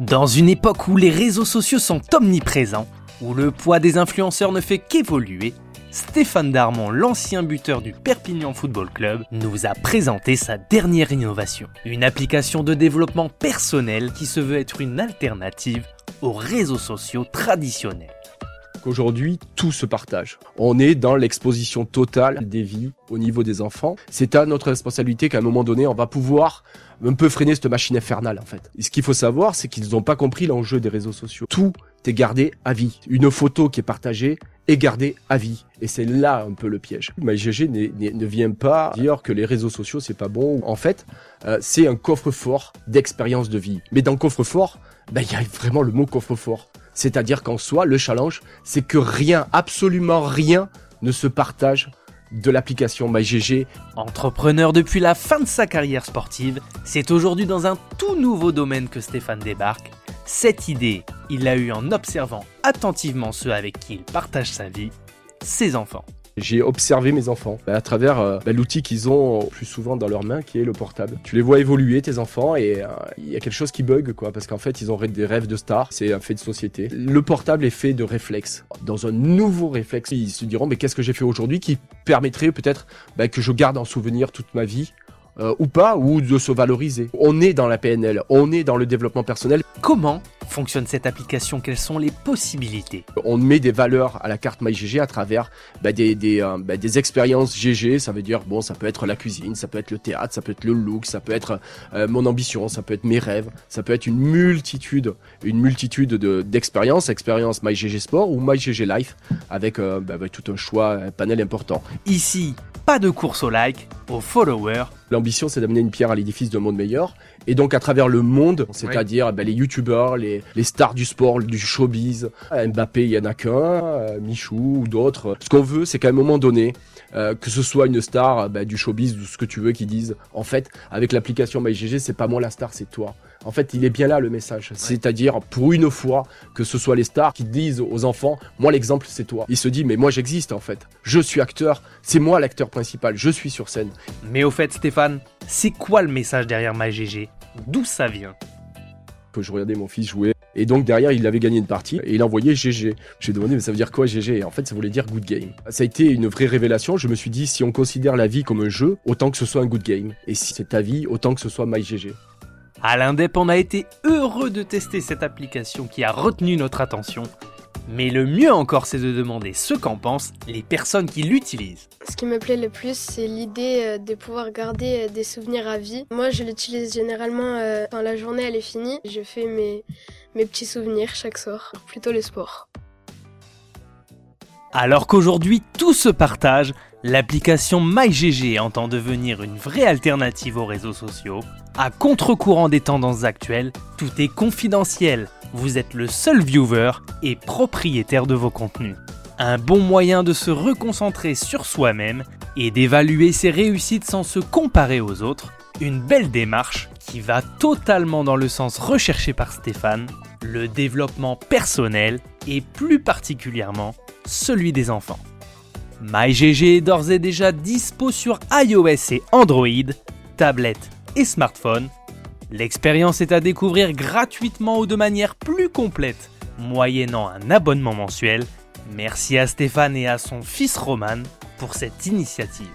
Dans une époque où les réseaux sociaux sont omniprésents, où le poids des influenceurs ne fait qu'évoluer, Stéphane Darmon, l'ancien buteur du Perpignan Football Club, nous a présenté sa dernière innovation. Une application de développement personnel qui se veut être une alternative aux réseaux sociaux traditionnels. Aujourd'hui, tout se partage. On est dans l'exposition totale des vies au niveau des enfants. C'est à notre responsabilité qu'à un moment donné, on va pouvoir un peu freiner cette machine infernale en fait. Et ce qu'il faut savoir, c'est qu'ils n'ont pas compris l'enjeu des réseaux sociaux. Tout est gardé à vie. Une photo qui est partagée est gardée à vie. Et c'est là un peu le piège. MyGG ne vient pas dire que les réseaux sociaux c'est pas bon. En fait, euh, c'est un coffre-fort d'expérience de vie. Mais dans coffre-fort, ben, il y a vraiment le mot coffre-fort. C'est-à-dire qu'en soi, le challenge, c'est que rien, absolument rien, ne se partage de l'application MyGG. Entrepreneur depuis la fin de sa carrière sportive, c'est aujourd'hui dans un tout nouveau domaine que Stéphane débarque. Cette idée, il l'a eue en observant attentivement ceux avec qui il partage sa vie, ses enfants. J'ai observé mes enfants bah, à travers euh, bah, l'outil qu'ils ont plus souvent dans leurs mains, qui est le portable. Tu les vois évoluer, tes enfants, et euh, il y a quelque chose qui bug, quoi, parce qu'en fait, ils ont des rêves de stars. C'est un fait de société. Le portable est fait de réflexes. Dans un nouveau réflexe, ils se diront, mais qu'est-ce que j'ai fait aujourd'hui qui permettrait peut-être bah, que je garde en souvenir toute ma vie? Euh, ou pas, ou de se valoriser. On est dans la PNL, on est dans le développement personnel. Comment fonctionne cette application? Quelles sont les possibilités? On met des valeurs à la carte MyGG à travers bah, des, des, euh, bah, des, expériences GG. Ça veut dire, bon, ça peut être la cuisine, ça peut être le théâtre, ça peut être le look, ça peut être euh, mon ambition, ça peut être mes rêves, ça peut être une multitude, une multitude d'expériences, expérience MyGG Sport ou MyGG Life, avec, bah, avec tout un choix, un panel important. Ici, pas de course au like, au follower. L'ambition, c'est d'amener une pierre à l'édifice d'un monde meilleur. Et donc, à travers le monde, c'est-à-dire ben, les youtubeurs, les, les, stars du sport, du showbiz, Mbappé, il y en a qu'un, euh, Michou ou d'autres. Ce qu'on veut, c'est qu'à un moment donné, euh, que ce soit une star ben, du showbiz ou ce que tu veux qui disent, en fait, avec l'application MyGG, c'est pas moi la star, c'est toi. En fait, il est bien là le message. C'est-à-dire, pour une fois, que ce soit les stars qui disent aux enfants, moi l'exemple c'est toi. Il se dit, mais moi j'existe en fait. Je suis acteur, c'est moi l'acteur principal, je suis sur scène. Mais au fait, Stéphane, c'est quoi le message derrière MyGG D'où ça vient? Que je regardais mon fils jouer. Et donc derrière, il avait gagné une partie et il envoyait GG. J'ai demandé, mais ça veut dire quoi GG Et en fait, ça voulait dire good game. Ça a été une vraie révélation. Je me suis dit, si on considère la vie comme un jeu, autant que ce soit un good game. Et si c'est ta vie, autant que ce soit MyGG. À l'Indep, on a été heureux de tester cette application qui a retenu notre attention. Mais le mieux encore, c'est de demander ce qu'en pensent les personnes qui l'utilisent. Ce qui me plaît le plus, c'est l'idée euh, de pouvoir garder euh, des souvenirs à vie. Moi, je l'utilise généralement euh, quand la journée elle est finie. Je fais mes, mes petits souvenirs chaque soir, plutôt le sport. Alors qu'aujourd'hui tout se partage, l'application MyGG entend devenir une vraie alternative aux réseaux sociaux. À contre-courant des tendances actuelles, tout est confidentiel. Vous êtes le seul viewer et propriétaire de vos contenus. Un bon moyen de se reconcentrer sur soi-même et d'évaluer ses réussites sans se comparer aux autres. Une belle démarche qui va totalement dans le sens recherché par Stéphane, le développement personnel et plus particulièrement celui des enfants. MyGG est d'ores et déjà dispo sur iOS et Android, tablette et smartphone. L'expérience est à découvrir gratuitement ou de manière plus complète, moyennant un abonnement mensuel. Merci à Stéphane et à son fils Roman pour cette initiative.